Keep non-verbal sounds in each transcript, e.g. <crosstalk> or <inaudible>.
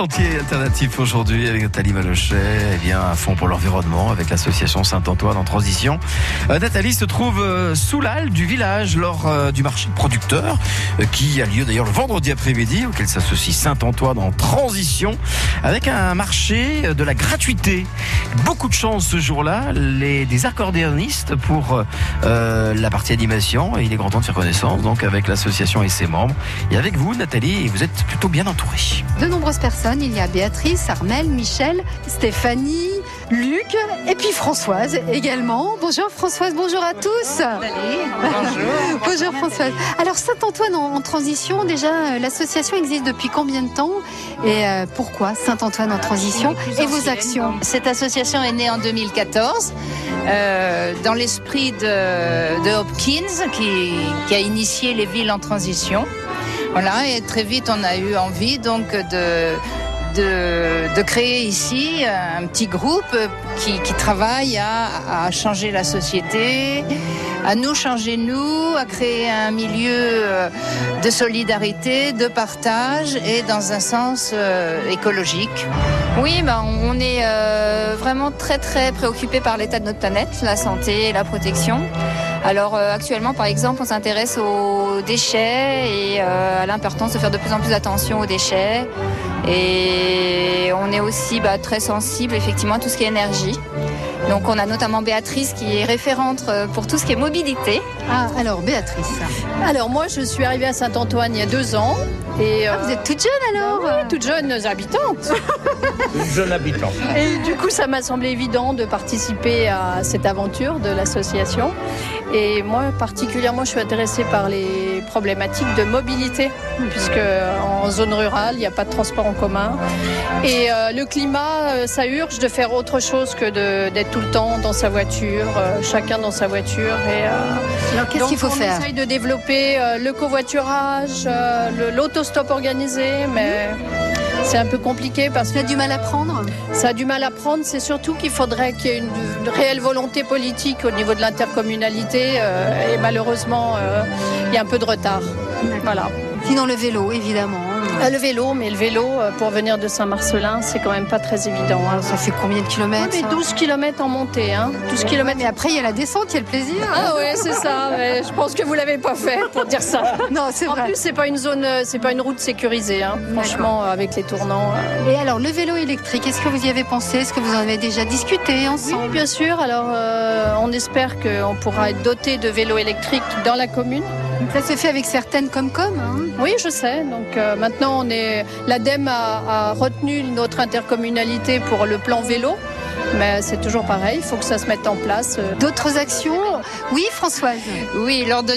sentiers alternatifs aujourd'hui avec Nathalie Malochet, eh bien à fond pour l'environnement avec l'association Saint-Antoine en transition. Euh, Nathalie se trouve euh, sous l'halle du village lors euh, du marché de producteurs qui a lieu d'ailleurs le vendredi après-midi auquel s'associe Saint-Antoine en transition avec un marché de la gratuité. Beaucoup de chance ce jour-là, les des accordéonistes pour la partie animation et il est grand temps de faire connaissance donc avec l'association et ses membres et avec vous Nathalie, vous êtes plutôt bien entourée. De nombreuses personnes, il y a Béatrice, Armel, Michel, Stéphanie, Luc et puis Françoise également. Bonjour Françoise, bonjour à tous. Bonjour. bonjour Françoise. Alors Saint-Antoine en, transition, déjà euh, l'association existe depuis combien de temps et euh, pourquoi Saint-Antoine en transition et vos actions Cette association est née en 2014 euh, dans l'esprit de, Hopkins qui, qui a initié les villes en transition. Voilà, et très vite on a eu envie donc de de, créer ici un petit groupe qui, travaille à, changer la société, à nous changer nous, à créer un milieu euh, de solidarité, de partage et dans un sens euh, écologique. Oui, ben, on est euh, vraiment très très préoccupé par l'état de notre planète, la santé et la protection. Alors actuellement, par exemple, on s'intéresse aux déchets et à l'importance de faire de plus en plus attention aux déchets. Et on est aussi bah, très sensible effectivement à tout ce qui est énergie. Donc on a notamment Béatrice qui est référente euh, pour tout ce qui est mobilité. Ah, alors Béatrice. Alors moi je suis arrivée à Saint-Antoine il y a deux ans. Et ah, vous êtes toute jeune alors oui, toute jeune habitante. Une jeune habitante. Et du coup ça m'a semblé évident de participer à cette aventure de l'association. Et moi particulièrement je suis intéressée par les problématiques de mobilité, puisque en zone rurale il n'y a pas de transport en commun. Et euh, le climat, euh, ça urge de faire autre chose que d'être tout le temps dans sa voiture, euh, chacun dans sa voiture. Et, Alors qu'est-ce qu'il faut on faire? On essaye de développer le covoiturage, l'autostop organisé, mais c'est un peu compliqué parce que ça a du mal à prendre? Ça a du mal à prendre. C'est surtout qu'il faudrait qu'il y ait une, réelle volonté politique au niveau de l'intercommunalité. et malheureusement, il y a un peu de retard. Voilà. Sinon le vélo, évidemment. Ah, le vélo, mais le vélo, euh, pour venir de Saint-Marcelin, c'est quand même pas très évident. Hein. Ça fait combien de kilomètres 12 kilomètres en montée. Hein. 12 kilomètres. Mais après, il y a la descente, il y a le plaisir. Ah ouais, c'est ça. je pense que vous l'avez pas fait pour dire ça. <laughs> non, c'est vrai. En plus, c'est pas une zone, euh, c'est pas une route sécurisée. Hein. Franchement, avec les tournants. Euh. Et alors, le vélo électrique, est-ce que vous y avez pensé? Est-ce que vous en avez déjà discuté ensemble? Oui, bien sûr. Alors, on espère qu'on pourra être doté de vélos électriques dans la commune. Ça se fait avec certaines Comcom. Hein oui, je sais. Donc maintenant, on est l'ADEME a, retenu notre intercommunalité pour le plan vélo. Mais c'est toujours pareil, il faut que ça se mette en place. D'autres actions? Oui, Françoise Oui, lors de,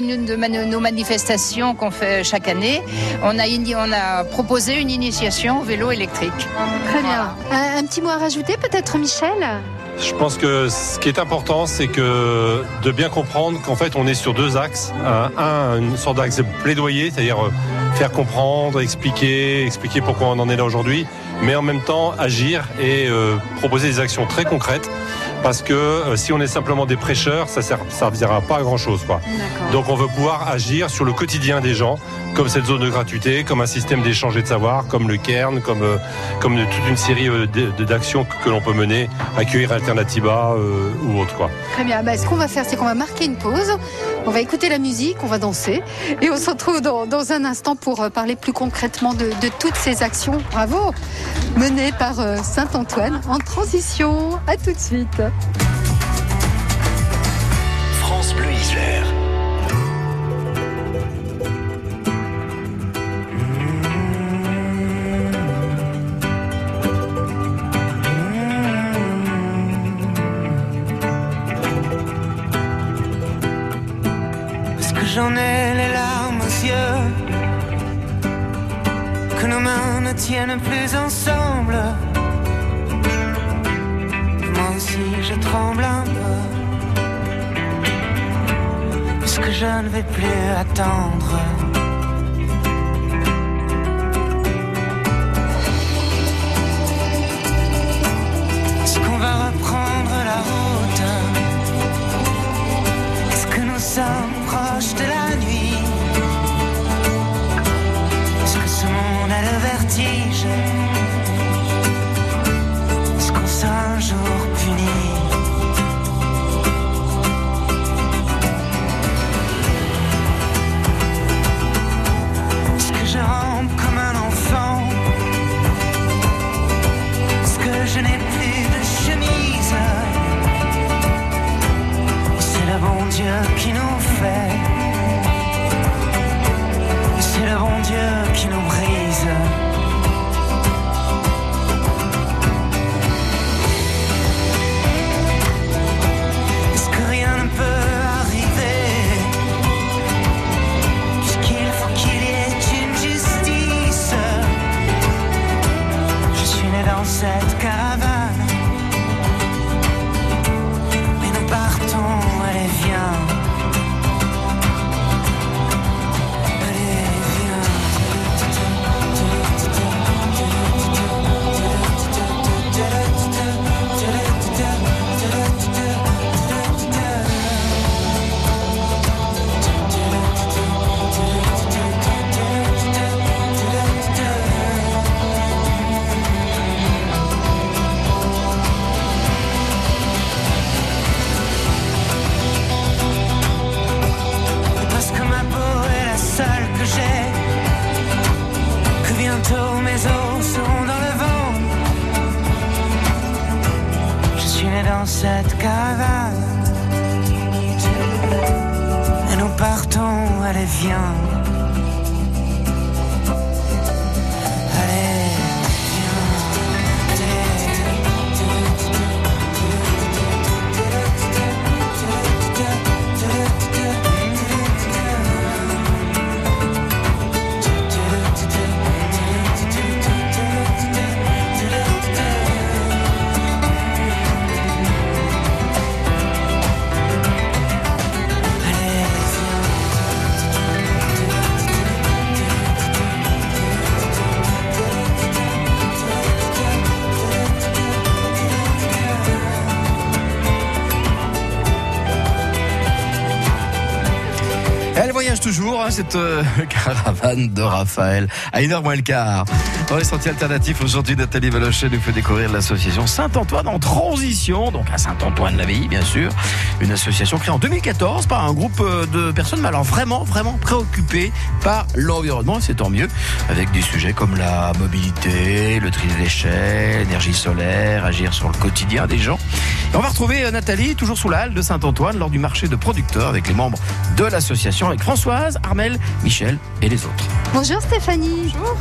nos manifestations qu'on fait chaque année, on a, on a proposé une initiation au vélo électrique. Très bien. Un, petit mot à rajouter peut-être, Michel? Je pense que ce qui est important, c'est que de bien comprendre qu'en fait, on est sur deux axes. Un, une sorte d'axe plaidoyer, c'est-à-dire euh, faire comprendre, expliquer, expliquer pourquoi on en est là aujourd'hui, mais en même temps agir et euh, proposer des actions très concrètes parce que euh, si on est simplement des prêcheurs, ça ne servira pas à grand chose. Quoi. Donc on veut pouvoir agir sur le quotidien des gens, comme cette zone de gratuité, comme un système d'échange et de savoir, comme le Cairn, comme, euh, comme toute une série euh, d'actions que, l'on peut mener, accueillir Alternativa ou autre. Quoi. Très bien, bah, ce qu'on va faire, c'est qu'on va marquer une pause, on va écouter la musique, on va danser, et on se retrouve dans, un instant pour parler plus concrètement de, de toutes ces actions, bravo, menées par Saint-Antoine en transition. À tout de suite. France Bleu Isère. Est-ce que j'en ai les larmes aux yeux Que nos mains ne tiennent plus ensemble si je tremble un peu. Puisque je ne vais plus attendre? qui nous brille. Dans cette caravane Et nous partons, allez viens toujours, hein, cette euh, <laughs> caravane de Raphaël, à une heure moins le quart. Dans les sentiers alternatifs, aujourd'hui, Nathalie Valochet nous fait découvrir l'association Saint-Antoine en transition, donc à Saint-Antoine-l'Abbaye, bien sûr. Une association créée en 2014 par un groupe euh, de personnes, mais alors vraiment, vraiment préoccupées par l'environnement, et c'est tant mieux, avec des sujets comme la mobilité, le tri des déchets, l'énergie solaire, agir sur le quotidien des gens. Et on va retrouver euh, Nathalie, toujours sous la halle de Saint-Antoine, lors du marché de producteurs avec les membres de l'association, avec Françoise, Armel, Michel et les autres. Bonjour Stéphanie. Bonjour.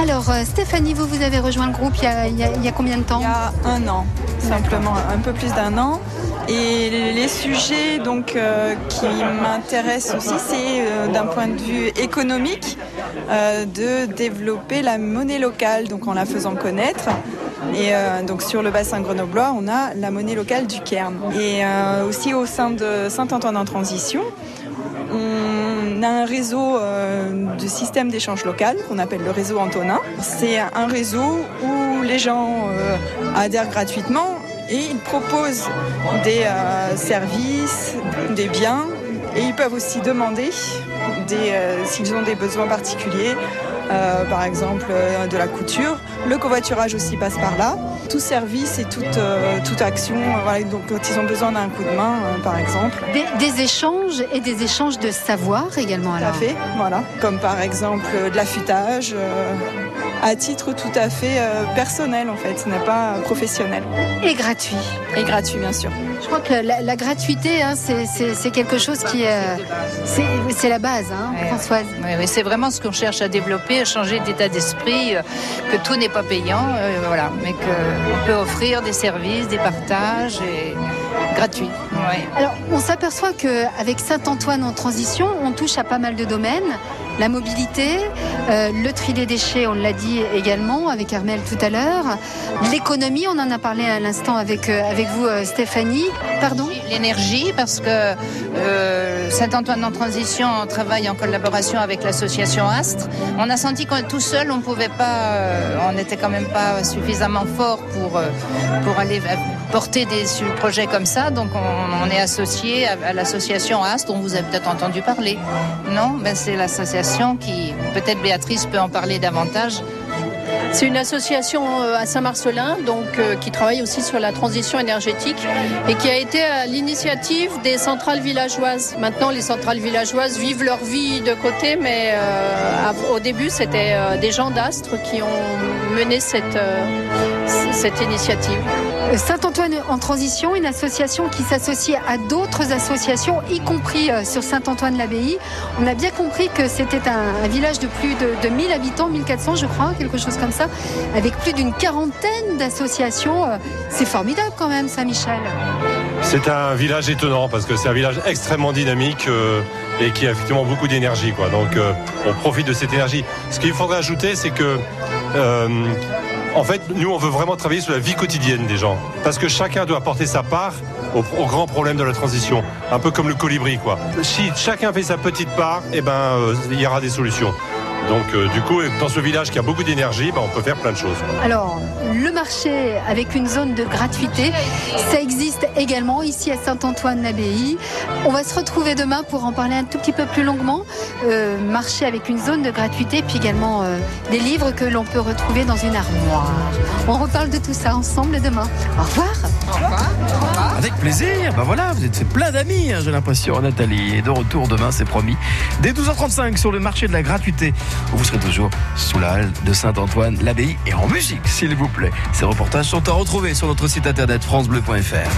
Alors euh, Stéphanie, vous, vous avez rejoint le groupe il y a, il y a- il y a combien de temps? Il y a un an, simplement un peu plus d'un an. Et les sujets donc euh, qui m'intéressent aussi, c'est euh, d'un point de vue économique euh, de développer la monnaie locale, donc en la faisant connaître. Et euh, donc sur le bassin grenoblois, on a la monnaie locale du Cairn. Et euh, aussi au sein de Saint-Antoine en transition, on a un réseau euh, de système d'échange local qu'on appelle le réseau Antonin. C'est un réseau où les gens adhèrent gratuitement et ils proposent des services, des biens et ils peuvent aussi demander s'ils ont des besoins particuliers, euh, par exemple euh, de la couture. Le covoiturage aussi passe par là. Tout service et toute, euh, toute action, euh, voilà, donc quand ils ont besoin d'un coup de main, euh, par exemple. des, des échanges et des échanges de savoir également Tout à fait, voilà. Comme par exemple euh, de l'affûtage, euh, à titre tout à fait euh, personnel en fait, ce n'est pas professionnel. Et gratuit. Et gratuit bien sûr. Je crois que la, la gratuité, hein, c'est- quelque chose qui est, euh, c'est c'est la base, hein, Ouais. Françoise. Oui, oui, c'est vraiment ce qu'on cherche à développer, à changer d'état d'esprit, euh, que tout n'est pas payant, euh, voilà, mais qu'on peut offrir des services, des partages et gratuits. ouais. Alors, on s'aperçoit qu'avec Saint-Antoine en transition, on touche à pas mal de domaines. La mobilité, euh, le tri des déchets, on l'a dit également avec Armel tout à l'heure. L'économie, on en a parlé à l'instant avec, euh, vous, euh, Stéphanie. Pardon? L'énergie, parce que Saint-Antoine en transition on travaille en collaboration avec l'association Astre. On a senti qu'on tout seul, on pouvait pas, on n'était quand même pas suffisamment fort pour pour aller porter des projets comme ça. Donc on, est associé à, l'association Astre, dont vous avez peut-être entendu parler. Non, ben c'est l'association qui, peut-être Béatrice peut en parler davantage. C'est une association euh, à Saint-Marcelin donc, euh, qui travaille aussi sur la transition énergétique et qui a été à l'initiative des centrales villageoises. Maintenant, les centrales villageoises vivent leur vie de côté, mais euh, au début, c'était des gens d'Astre qui ont mené cette, cette initiative. Saint-Antoine en transition, une association qui s'associe à d'autres associations, y compris sur Saint-Antoine-l'Abbaye. On a bien compris que c'était un, un village de plus de, de 1000 habitants, 1400 je crois, quelque chose comme ça, avec plus d'une quarantaine d'associations. Euh, C'est formidable quand même, Saint-Michel. C'est un village étonnant parce que c'est un village extrêmement dynamique euh, et qui a effectivement beaucoup d'énergie. Donc euh, on profite de cette énergie. Ce qu'il faudrait ajouter, c'est que En fait, nous, on veut vraiment travailler sur la vie quotidienne des gens. Parce que chacun doit apporter sa part au, au grand problème de la transition. Un peu comme le colibri, quoi. Si chacun fait sa petite part, eh ben, il y aura des solutions. Donc, euh, du coup, dans ce village qui a beaucoup d'énergie, ben, on peut faire plein de choses. Alors, le marché avec une zone de gratuité, ça existe également ici à Saint-Antoine-l'Abbaye. On va se retrouver demain pour en parler un tout petit peu plus longuement. Euh, marché avec une zone de gratuité, puis également euh, des livres que l'on peut retrouver dans une armoire. On reparle de tout ça ensemble demain. Au revoir. Avec plaisir. Bah voilà, vous êtes plein d'amis, hein, j'ai l'impression, Nathalie. Et de retour demain, c'est promis. Dès 12h35 sur le marché de la gratuité, vous serez toujours sous la halle de Saint-Antoine, l'abbaye et en musique, s'il vous plaît. Ces reportages sont à retrouver sur notre site internet francebleu.fr.